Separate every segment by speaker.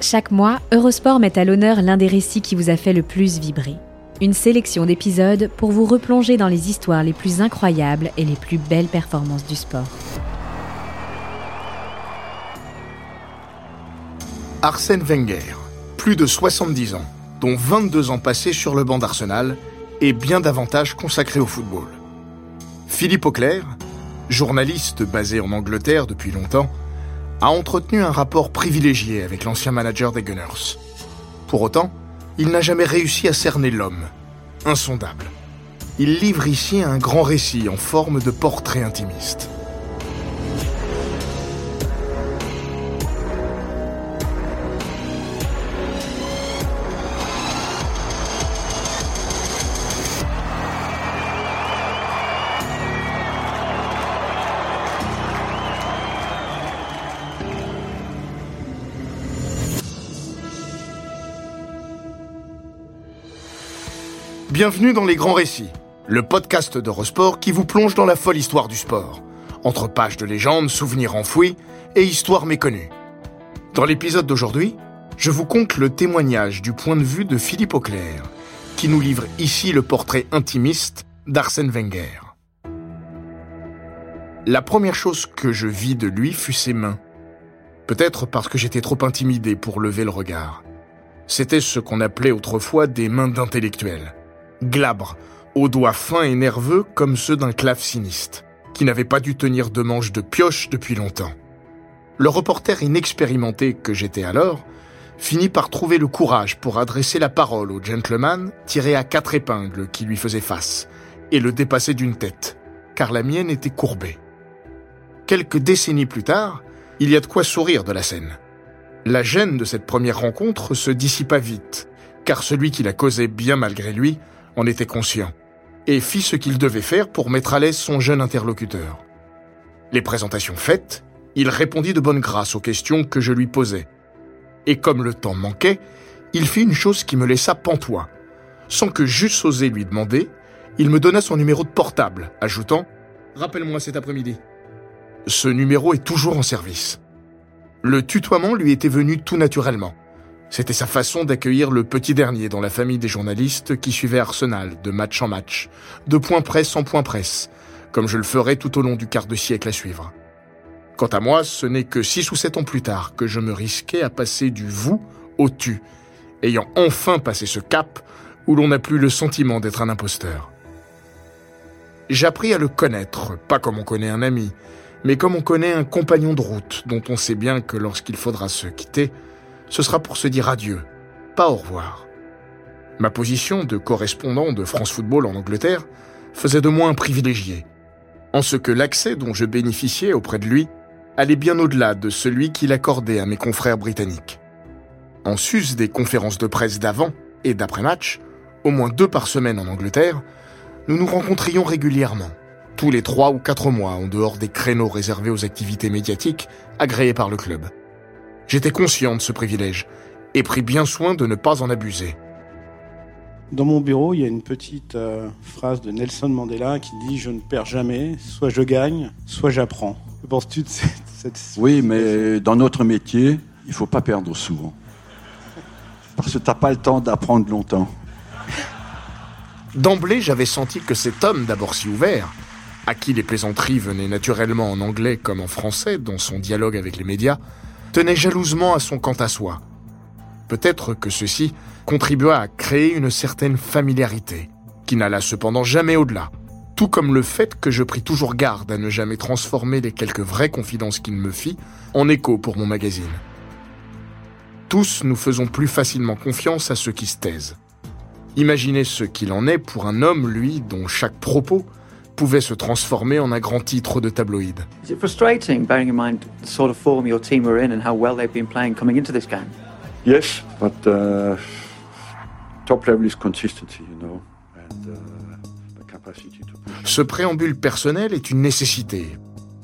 Speaker 1: Chaque mois, Eurosport met à l'honneur l'un des récits qui vous a fait le plus vibrer. Une sélection d'épisodes pour vous replonger dans les histoires les plus incroyables et les plus belles performances du sport.
Speaker 2: Arsène Wenger, plus de 70 ans, dont 22 ans passés sur le banc d'Arsenal et bien davantage consacrés au football. Philippe Auclair, journaliste basé en Angleterre depuis longtemps, a entretenu un rapport privilégié avec l'ancien manager des Gunners. Pour autant, il n'a jamais réussi à cerner l'homme, insondable. Il livre ici un grand récit en forme de portrait intimiste. Bienvenue dans Les Grands Récits, le podcast d'Eurosport qui vous plonge dans la folle histoire du sport, entre pages de légendes, souvenirs enfouis et histoires méconnues. Dans l'épisode d'aujourd'hui, je vous conte le témoignage du point de vue de Philippe Auclair, qui nous livre ici le portrait intimiste d'Arsène Wenger. La première chose que je vis de lui fut ses mains. Peut-être parce que j'étais trop intimidé pour lever le regard. C'était ce qu'on appelait autrefois des mains d'intellectuel glabre, aux doigts fins et nerveux comme ceux d'un claveciniste, qui n'avait pas dû tenir de manche de pioche depuis longtemps. Le reporter inexpérimenté que j'étais alors finit par trouver le courage pour adresser la parole au gentleman tiré à quatre épingles qui lui faisaient face, et le dépasser d'une tête, car la mienne était courbée. Quelques décennies plus tard, il y a de quoi sourire de la scène. La gêne de cette première rencontre se dissipa vite, car celui qui la causait bien malgré lui en était conscient et fit ce qu'il devait faire pour mettre à l'aise son jeune interlocuteur. Les présentations faites, il répondit de bonne grâce aux questions que je lui posais. Et comme le temps manquait, il fit une chose qui me laissa pantois. Sans que j'eusse osé lui demander, il me donna son numéro de portable, ajoutant ⁇ Rappelle-moi cet après-midi ⁇ Ce numéro est toujours en service. Le tutoiement lui était venu tout naturellement. C'était sa façon d'accueillir le petit dernier dans la famille des journalistes qui suivaient Arsenal de match en match, de point presse en point presse, comme je le ferais tout au long du quart de siècle à suivre. Quant à moi, ce n'est que six ou sept ans plus tard que je me risquais à passer du vous au tu, ayant enfin passé ce cap où l'on n'a plus le sentiment d'être un imposteur. J'appris à le connaître, pas comme on connaît un ami, mais comme on connaît un compagnon de route dont on sait bien que lorsqu'il faudra se quitter, ce sera pour se dire adieu, pas au revoir. Ma position de correspondant de France Football en Angleterre faisait de moi un privilégié, en ce que l'accès dont je bénéficiais auprès de lui allait bien au-delà de celui qu'il accordait à mes confrères britanniques. En sus des conférences de presse d'avant et d'après-match, au moins deux par semaine en Angleterre, nous nous rencontrions régulièrement, tous les trois ou quatre mois en dehors des créneaux réservés aux activités médiatiques agréées par le club. J'étais conscient de ce privilège et pris bien soin de ne pas en abuser.
Speaker 3: Dans mon bureau, il y a une petite euh, phrase de Nelson Mandela qui dit Je ne perds jamais, soit je gagne, soit j'apprends. Que penses-tu de cette, cette...
Speaker 4: Oui, mais dans notre métier, il faut pas perdre souvent. Parce que tu n'as pas le temps d'apprendre longtemps.
Speaker 2: D'emblée, j'avais senti que cet homme, d'abord si ouvert, à qui les plaisanteries venaient naturellement en anglais comme en français dans son dialogue avec les médias, tenait jalousement à son quant à soi. Peut-être que ceci contribua à créer une certaine familiarité, qui n'alla cependant jamais au-delà, tout comme le fait que je pris toujours garde à ne jamais transformer les quelques vraies confidences qu'il me fit en écho pour mon magazine. Tous nous faisons plus facilement confiance à ceux qui se taisent. Imaginez ce qu'il en est pour un homme, lui, dont chaque propos pouvait se transformer en un grand titre de tabloïd.
Speaker 5: Is it frustrating, bearing in mind the sort of form your team were in and how well they've been playing coming into this game?
Speaker 4: Yes, but uh, top level is consistency, you know, and uh, the capacity to push.
Speaker 2: Ce préambule personnel est une nécessité,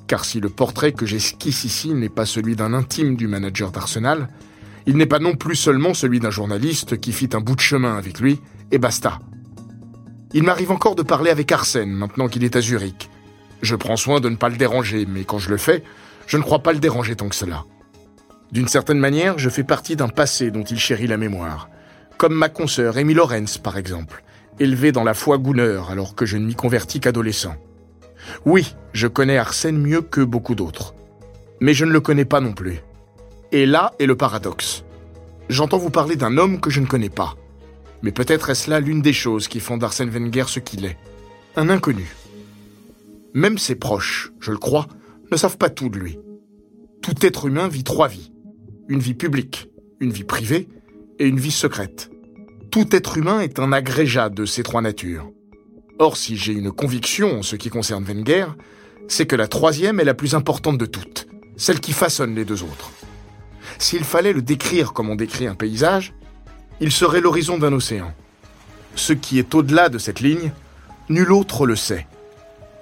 Speaker 2: car si le portrait que j'esquisse ici n'est pas celui d'un intime du manager d'Arsenal, il n'est pas non plus seulement celui d'un journaliste qui fit un bout de chemin avec lui, et basta. Il m'arrive encore de parler avec Arsène maintenant qu'il est à Zurich. Je prends soin de ne pas le déranger, mais quand je le fais, je ne crois pas le déranger tant que cela. D'une certaine manière, je fais partie d'un passé dont il chérit la mémoire. Comme ma consoeur Amy Lawrence, par exemple, élevée dans la foi Gunner alors que je ne m'y convertis qu'adolescent. Oui, je connais Arsène mieux que beaucoup d'autres. Mais je ne le connais pas non plus. Et là est le paradoxe. J'entends vous parler d'un homme que je ne connais pas. Mais peut-être est-ce là l'une des choses qui font d'Arsène Wenger ce qu'il est. Un inconnu. Même ses proches, je le crois, ne savent pas tout de lui. Tout être humain vit trois vies. Une vie publique, une vie privée et une vie secrète. Tout être humain est un agrégat de ces trois natures. Or, si j'ai une conviction en ce qui concerne Wenger, c'est que la troisième est la plus importante de toutes, celle qui façonne les deux autres. S'il fallait le décrire comme on décrit un paysage, il serait l'horizon d'un océan. Ce qui est au-delà de cette ligne, nul autre le sait.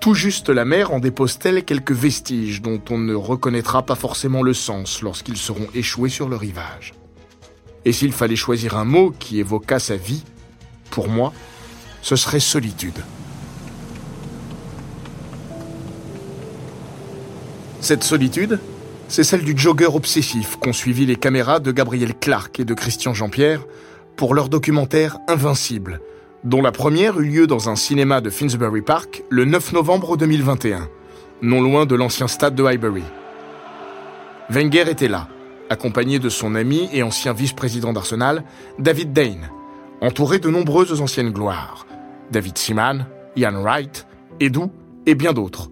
Speaker 2: Tout juste la mer en dépose-t-elle quelques vestiges dont on ne reconnaîtra pas forcément le sens lorsqu'ils seront échoués sur le rivage. Et s'il fallait choisir un mot qui évoquât sa vie, pour moi, ce serait solitude. Cette solitude, c'est celle du jogger obsessif qu'ont suivi les caméras de Gabriel Clark et de Christian Jean-Pierre pour leur documentaire Invincible, dont la première eut lieu dans un cinéma de Finsbury Park le 9 novembre 2021, non loin de l'ancien stade de Highbury. Wenger était là, accompagné de son ami et ancien vice-président d'Arsenal, David Dane, entouré de nombreuses anciennes gloires, David Seaman, Ian Wright, Edu et bien d'autres,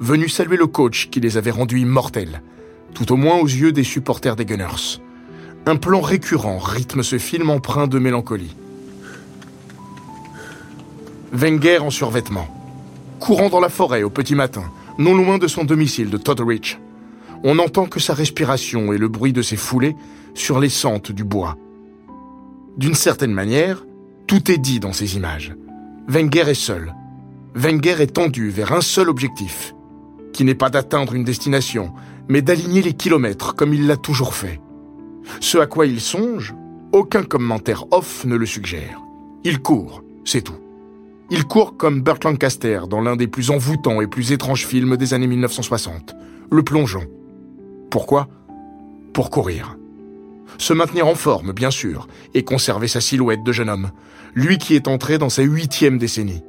Speaker 2: venus saluer le coach qui les avait rendus immortels, tout au moins aux yeux des supporters des Gunners. Un plan récurrent rythme ce film empreint de mélancolie. Wenger en survêtement, courant dans la forêt au petit matin, non loin de son domicile de Totteridge. On n'entend que sa respiration et le bruit de ses foulées sur les sentes du bois. D'une certaine manière, tout est dit dans ces images. Wenger est seul. Wenger est tendu vers un seul objectif, qui n'est pas d'atteindre une destination, mais d'aligner les kilomètres comme il l'a toujours fait. Ce à quoi il songe, aucun commentaire off ne le suggère. Il court, c'est tout. Il court comme Burt Lancaster dans l'un des plus envoûtants et plus étranges films des années 1960, Le Plongeon. Pourquoi? Pour courir. Se maintenir en forme, bien sûr, et conserver sa silhouette de jeune homme, lui qui est entré dans sa huitième décennie.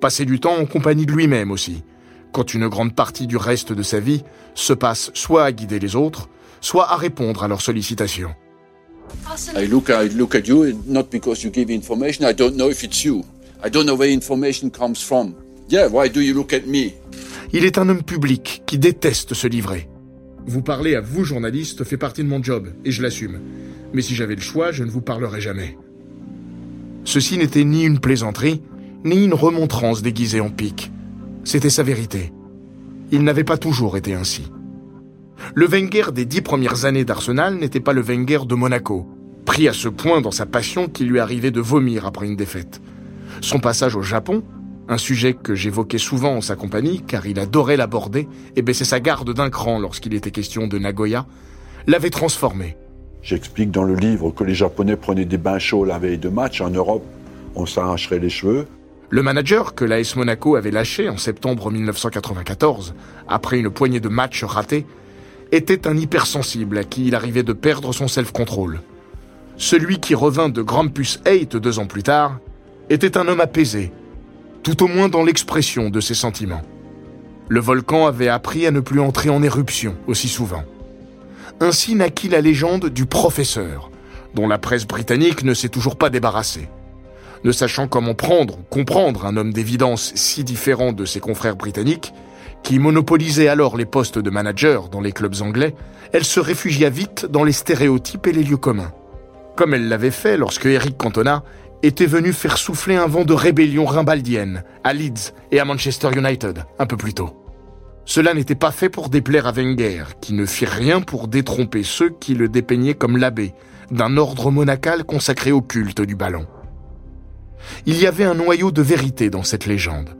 Speaker 2: Passer du temps en compagnie de lui-même aussi, quand une grande partie du reste de sa vie se passe soit à guider les autres, soit à répondre à leurs sollicitations.
Speaker 4: I look, I look at you not because you give information. I don't know if it's you. I don't know where information comes from. Yeah, why do you look at me?
Speaker 2: Il est un homme public qui déteste se livrer. Vous parler à vous, journaliste, fait partie de mon job, et je l'assume. Mais si j'avais le choix, je ne vous parlerais jamais. Ceci n'était ni une plaisanterie, ni une remontrance déguisée en pique. C'était sa vérité. Il n'avait pas toujours été ainsi. Le Wenger des dix premières années d'Arsenal n'était pas le Wenger de Monaco, pris à ce point dans sa passion qu'il lui arrivait de vomir après une défaite. Son passage au Japon, un sujet que j'évoquais souvent en sa compagnie, car il adorait l'aborder et baisser sa garde d'un cran lorsqu'il était question de Nagoya, l'avait transformé.
Speaker 4: J'explique dans le livre que les Japonais prenaient des bains chauds la veille de match. En Europe, on s'arracherait les cheveux.
Speaker 2: Le manager que l'AS Monaco avait lâché en septembre 1994, après une poignée de matchs ratés, était un hypersensible à qui il arrivait de perdre son self-control. Celui qui revint de Grampus 8 deux ans plus tard était un homme apaisé, tout au moins dans l'expression de ses sentiments. Le volcan avait appris à ne plus entrer en éruption aussi souvent. Ainsi naquit la légende du professeur, dont la presse britannique ne s'est toujours pas débarrassée. Ne sachant comment prendre ou comprendre un homme d'évidence si différent de ses confrères britanniques, qui monopolisait alors les postes de manager dans les clubs anglais, elle se réfugia vite dans les stéréotypes et les lieux communs. Comme elle l'avait fait lorsque Eric Cantona était venu faire souffler un vent de rébellion rimbaldienne à Leeds et à Manchester United un peu plus tôt. Cela n'était pas fait pour déplaire à Wenger, qui ne fit rien pour détromper ceux qui le dépeignaient comme l'abbé d'un ordre monacal consacré au culte du ballon. Il y avait un noyau de vérité dans cette légende,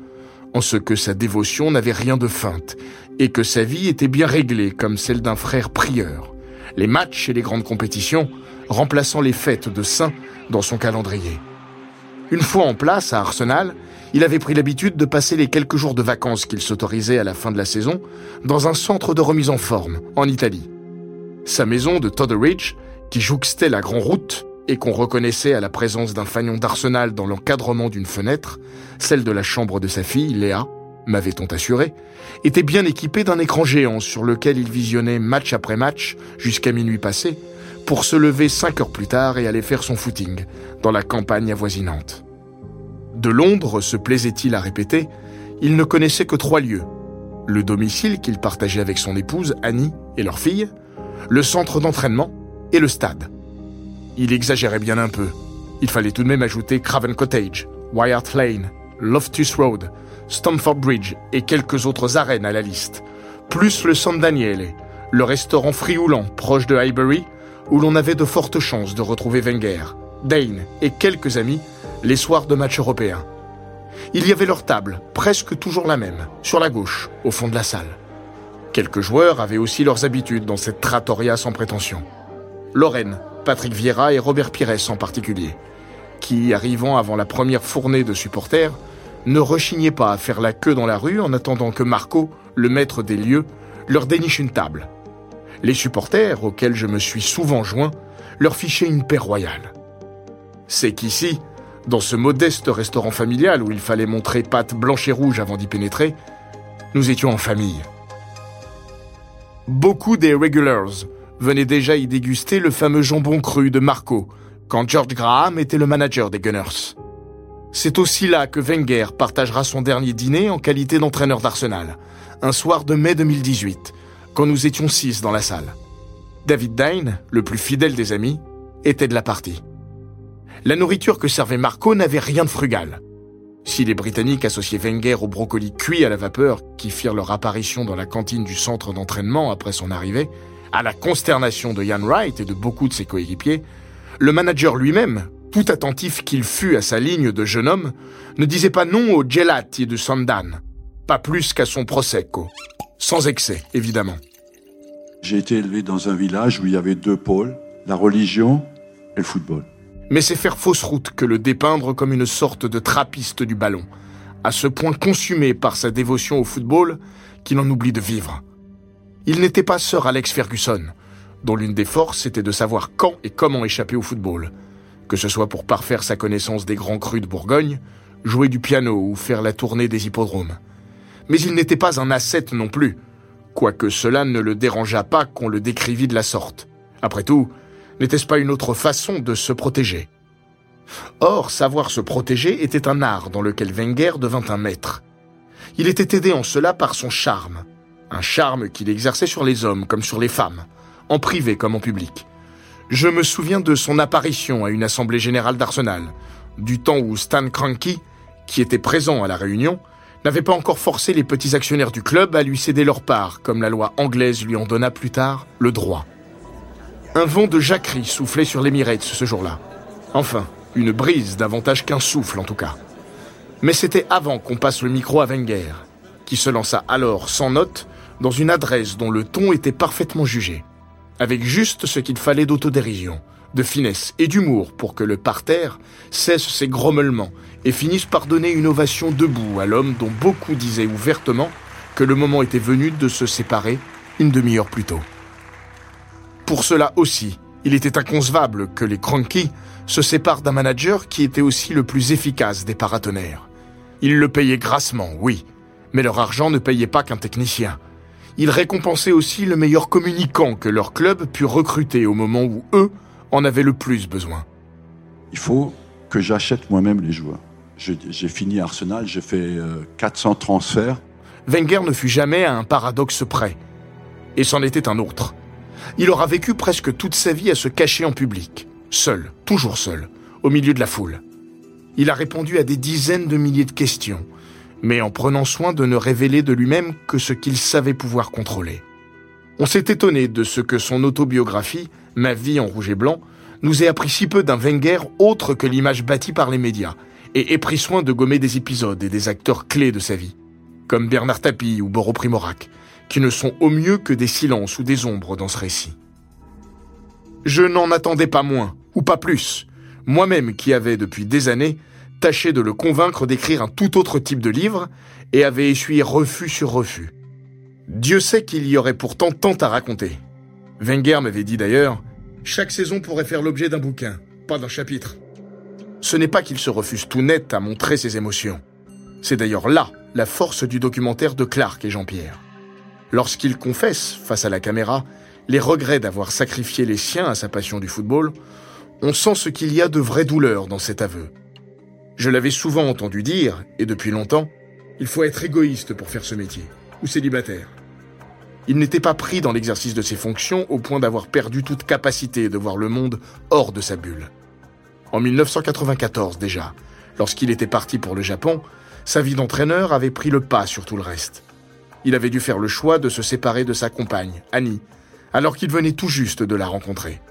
Speaker 2: en ce que sa dévotion n'avait rien de feinte, et que sa vie était bien réglée comme celle d'un frère prieur, les matchs et les grandes compétitions remplaçant les fêtes de saints dans son calendrier. Une fois en place à Arsenal, il avait pris l'habitude de passer les quelques jours de vacances qu'il s'autorisait à la fin de la saison dans un centre de remise en forme, en Italie. Sa maison de Totteridge, qui jouxtait la Grande Route et qu'on reconnaissait à la présence d'un fanion d'Arsenal dans l'encadrement d'une fenêtre, celle de la chambre de sa fille, Léa, m'avait-on assuré, était bien équipée d'un écran géant sur lequel il visionnait match après match jusqu'à minuit passé, pour se lever cinq heures plus tard et aller faire son footing dans la campagne avoisinante. De Londres, se plaisait-il à répéter, il ne connaissait que trois lieux. Le domicile qu'il partageait avec son épouse, Annie, et leur fille, le centre d'entraînement et le stade. Il exagérait bien un peu. Il fallait tout de même ajouter Craven Cottage, Wyatt Lane, Loftus Road, Stamford Bridge et quelques autres arènes à la liste, plus le San Daniele, le restaurant frioulant proche de Highbury, où l'on avait de fortes chances de retrouver Wenger, Dane et quelques amis les soirs de matchs européens. Il y avait leur table, presque toujours la même, sur la gauche, au fond de la salle. Quelques joueurs avaient aussi leurs habitudes dans cette trattoria sans prétention. Lorraine, Patrick Vieira et Robert Pires en particulier, qui, arrivant avant la première fournée de supporters, ne rechignaient pas à faire la queue dans la rue en attendant que Marco, le maître des lieux, leur déniche une table. Les supporters, auxquels je me suis souvent joint, leur fichaient une paix royale. C'est qu'ici, dans ce modeste restaurant familial où il fallait montrer pâte blanche et rouge avant d'y pénétrer, nous étions en famille. Beaucoup des regulars venaient déjà y déguster le fameux jambon cru de Marco, quand George Graham était le manager des Gunners. C'est aussi là que Wenger partagera son dernier dîner en qualité d'entraîneur d'Arsenal, un soir de mai 2018, quand nous étions six dans la salle. David Dine, le plus fidèle des amis, était de la partie la nourriture que servait Marco n'avait rien de frugal. Si les Britanniques associaient Wenger aux brocolis cuits à la vapeur qui firent leur apparition dans la cantine du centre d'entraînement après son arrivée, à la consternation de Ian Wright et de beaucoup de ses coéquipiers, le manager lui-même, tout attentif qu'il fût à sa ligne de jeune homme, ne disait pas non au gelati de Sandan, pas plus qu'à son prosecco. Sans excès, évidemment.
Speaker 6: J'ai été élevé dans un village où il y avait deux pôles, la religion et le football
Speaker 2: mais c'est faire fausse route que le dépeindre comme une sorte de trappiste du ballon, à ce point consumé par sa dévotion au football qu'il en oublie de vivre. Il n'était pas sœur Alex Ferguson, dont l'une des forces était de savoir quand et comment échapper au football, que ce soit pour parfaire sa connaissance des grands crus de Bourgogne, jouer du piano ou faire la tournée des hippodromes. Mais il n'était pas un ascète non plus, quoique cela ne le dérangeât pas qu'on le décrivît de la sorte. Après tout, N'était-ce pas une autre façon de se protéger? Or, savoir se protéger était un art dans lequel Wenger devint un maître. Il était aidé en cela par son charme, un charme qu'il exerçait sur les hommes comme sur les femmes, en privé comme en public. Je me souviens de son apparition à une assemblée générale d'Arsenal, du temps où Stan Kroenke, qui était présent à la réunion, n'avait pas encore forcé les petits actionnaires du club à lui céder leur part, comme la loi anglaise lui en donna plus tard le droit. Un vent de jacquerie soufflait sur l'Emirates ce jour-là. Enfin, une brise davantage qu'un souffle en tout cas. Mais c'était avant qu'on passe le micro à Wenger, qui se lança alors sans note dans une adresse dont le ton était parfaitement jugé, avec juste ce qu'il fallait d'autodérision, de finesse et d'humour pour que le parterre cesse ses grommelements et finisse par donner une ovation debout à l'homme dont beaucoup disaient ouvertement que le moment était venu de se séparer une demi-heure plus tôt. Pour cela aussi, il était inconcevable que les Cronky se séparent d'un manager qui était aussi le plus efficace des paratonnerres. Ils le payaient grassement, oui, mais leur argent ne payait pas qu'un technicien. Ils récompensaient aussi le meilleur communicant que leur club put recruter au moment où eux en avaient le plus besoin.
Speaker 6: Il faut que j'achète moi-même les joueurs. J'ai fini Arsenal, j'ai fait 400 euh, transferts.
Speaker 2: Wenger ne fut jamais à un paradoxe près. Et c'en était un autre. Il aura vécu presque toute sa vie à se cacher en public, seul, toujours seul, au milieu de la foule. Il a répondu à des dizaines de milliers de questions, mais en prenant soin de ne révéler de lui-même que ce qu'il savait pouvoir contrôler. On s'est étonné de ce que son autobiographie, Ma vie en rouge et blanc, nous ait appris si peu d'un Wenger autre que l'image bâtie par les médias, et ait pris soin de gommer des épisodes et des acteurs clés de sa vie, comme Bernard Tapie ou Boro Primorac, qui ne sont au mieux que des silences ou des ombres dans ce récit. Je n'en attendais pas moins, ou pas plus, moi-même qui avais depuis des années tâché de le convaincre d'écrire un tout autre type de livre et avait essuyé refus sur refus. Dieu sait qu'il y aurait pourtant tant à raconter. Wenger m'avait dit d'ailleurs, chaque saison pourrait faire l'objet d'un bouquin, pas d'un chapitre. Ce n'est pas qu'il se refuse tout net à montrer ses émotions. C'est d'ailleurs là la force du documentaire de Clark et Jean-Pierre. Lorsqu'il confesse, face à la caméra, les regrets d'avoir sacrifié les siens à sa passion du football, on sent ce qu'il y a de vraie douleur dans cet aveu. Je l'avais souvent entendu dire, et depuis longtemps, il faut être égoïste pour faire ce métier, ou célibataire. Il n'était pas pris dans l'exercice de ses fonctions au point d'avoir perdu toute capacité de voir le monde hors de sa bulle. En 1994 déjà, lorsqu'il était parti pour le Japon, sa vie d'entraîneur avait pris le pas sur tout le reste. Il avait dû faire le choix de se séparer de sa compagne, Annie, alors qu'il venait tout juste de la rencontrer.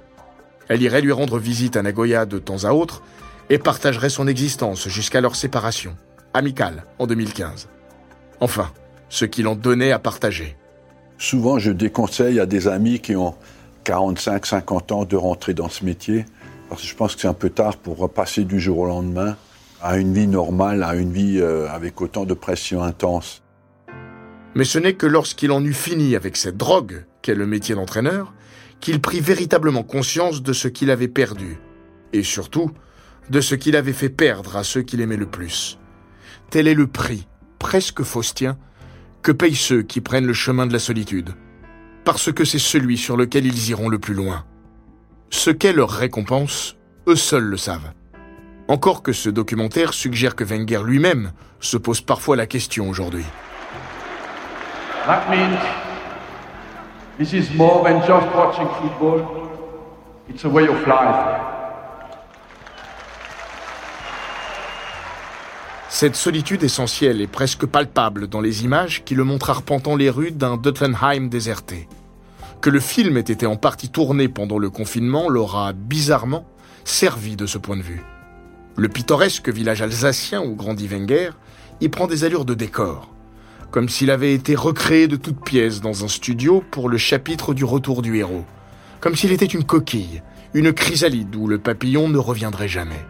Speaker 2: Elle irait lui rendre visite à Nagoya de temps à autre et partagerait son existence jusqu'à leur séparation, amicale, en 2015. Enfin, ce qu'il en donnait à partager.
Speaker 6: Souvent, je déconseille à des amis qui ont 45, 50 ans de rentrer dans ce métier, parce que je pense que c'est un peu tard pour repasser du jour au lendemain à une vie normale, à une vie euh, avec autant de pression intense.
Speaker 2: Mais ce n'est que lorsqu'il en eut fini avec cette drogue, qu'est le métier d'entraîneur, qu'il prit véritablement conscience de ce qu'il avait perdu, et surtout de ce qu'il avait fait perdre à ceux qu'il aimait le plus. Tel est le prix, presque faustien, que payent ceux qui prennent le chemin de la solitude, parce que c'est celui sur lequel ils iront le plus loin. Ce qu'est leur récompense, eux seuls le savent. Encore que ce documentaire suggère que Wenger lui-même se pose parfois la question aujourd'hui.
Speaker 7: This is more than just watching football. It's a way of life.
Speaker 2: Cette solitude essentielle est presque palpable dans les images qui le montrent arpentant les rues d'un Duttenheim déserté. Que le film ait été en partie tourné pendant le confinement l'aura bizarrement servi de ce point de vue. Le pittoresque village alsacien où grandit Wenger y prend des allures de décor, comme s'il avait été recréé de toutes pièces dans un studio pour le chapitre du retour du héros, comme s'il était une coquille, une chrysalide où le papillon ne reviendrait jamais.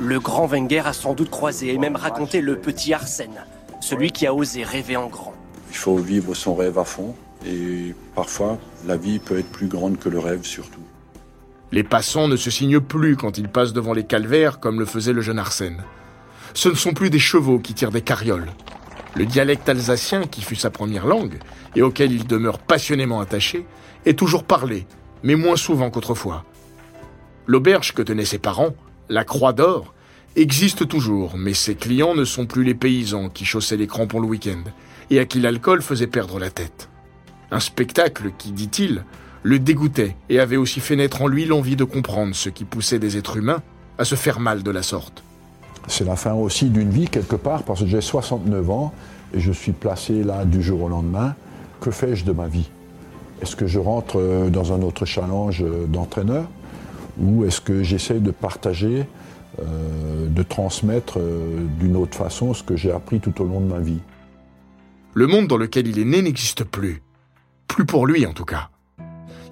Speaker 8: Le grand Wenger a sans doute croisé et même raconté le petit Arsène, celui qui a osé rêver en grand.
Speaker 6: Il faut vivre son rêve à fond, et parfois, la vie peut être plus grande que le rêve surtout.
Speaker 2: Les passants ne se signent plus quand ils passent devant les calvaires comme le faisait le jeune Arsène. Ce ne sont plus des chevaux qui tirent des carrioles. Le dialecte alsacien, qui fut sa première langue, et auquel il demeure passionnément attaché, est toujours parlé, mais moins souvent qu'autrefois. L'auberge que tenaient ses parents, la Croix d'Or, existe toujours, mais ses clients ne sont plus les paysans qui chaussaient les crampons le week-end, et à qui l'alcool faisait perdre la tête. Un spectacle qui, dit-il, le dégoûtait et avait aussi fait naître en lui l'envie de comprendre ce qui poussait des êtres humains à se faire mal de la sorte.
Speaker 6: C'est la fin aussi d'une vie quelque part, parce que j'ai 69 ans et je suis placé là du jour au lendemain. Que fais-je de ma vie? Est-ce que je rentre euh, dans un autre challenge euh, d'entraîneur? Ou est-ce que j'essaie de partager, euh, de transmettre d'une autre façon ce que j'ai appris tout au long de ma vie?
Speaker 2: Le monde dans lequel il est né n'existe plus. Plus pour lui en tout cas.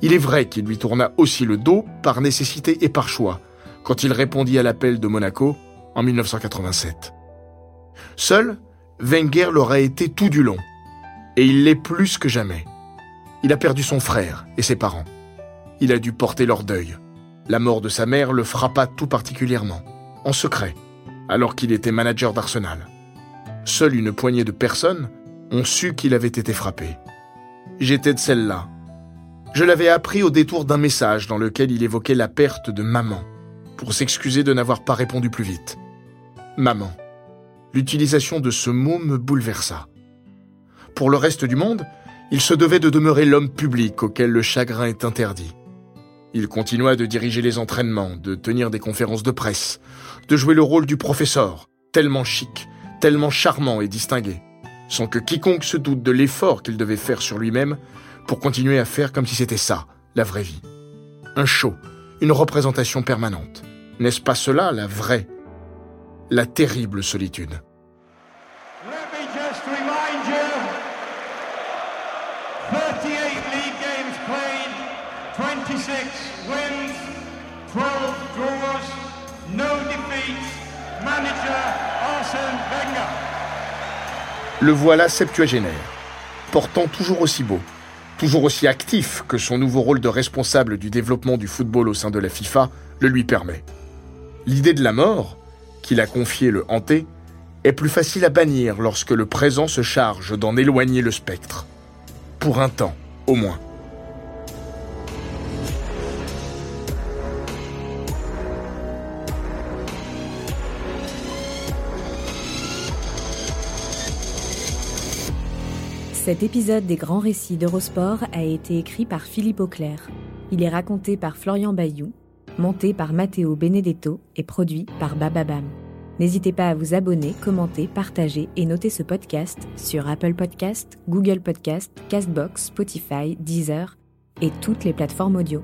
Speaker 2: Il est vrai qu'il lui tourna aussi le dos par nécessité et par choix, quand il répondit à l'appel de Monaco en 1987. Seul, Wenger l'aura été tout du long, et il l'est plus que jamais. Il a perdu son frère et ses parents. Il a dû porter leur deuil. La mort de sa mère le frappa tout particulièrement, en secret, alors qu'il était manager d'Arsenal. Seule une poignée de personnes ont su qu'il avait été frappé. J'étais de celle-là, je l'avais appris au détour d'un message dans lequel il évoquait la perte de maman, pour s'excuser de n'avoir pas répondu plus vite. Maman. L'utilisation de ce mot me bouleversa. Pour le reste du monde, il se devait de demeurer l'homme public auquel le chagrin est interdit. Il continua de diriger les entraînements, de tenir des conférences de presse, de jouer le rôle du professeur, tellement chic, tellement charmant et distingué, sans que quiconque se doute de l'effort qu'il devait faire sur lui-même pour continuer à faire comme si c'était ça, la vraie vie. Un show, une représentation permanente. N'est-ce pas cela la vraie, la terrible solitude?
Speaker 7: 26 wins, 12 draws, no defeats. Manager Arsene Wenger.
Speaker 2: Le voilà septuagénaire, portant toujours aussi beau, toujours aussi actif que son nouveau rôle de responsable du développement du football au sein de la FIFA le lui permet. L'idée de la mort, qu'il a confié le hanté, est plus facile à bannir lorsque le présent se charge d'en éloigner le spectre. Pour un temps, au moins.
Speaker 1: Cet épisode des grands récits d'Eurosport a été écrit par Philippe Auclair. Il est raconté par Florian Bayou, monté par Matteo Benedetto et produit par Bababam. N'hésitez pas à vous abonner, commenter, partager et noter ce podcast sur Apple Podcast, Google Podcast, Castbox, Spotify, Deezer et toutes les plateformes audio.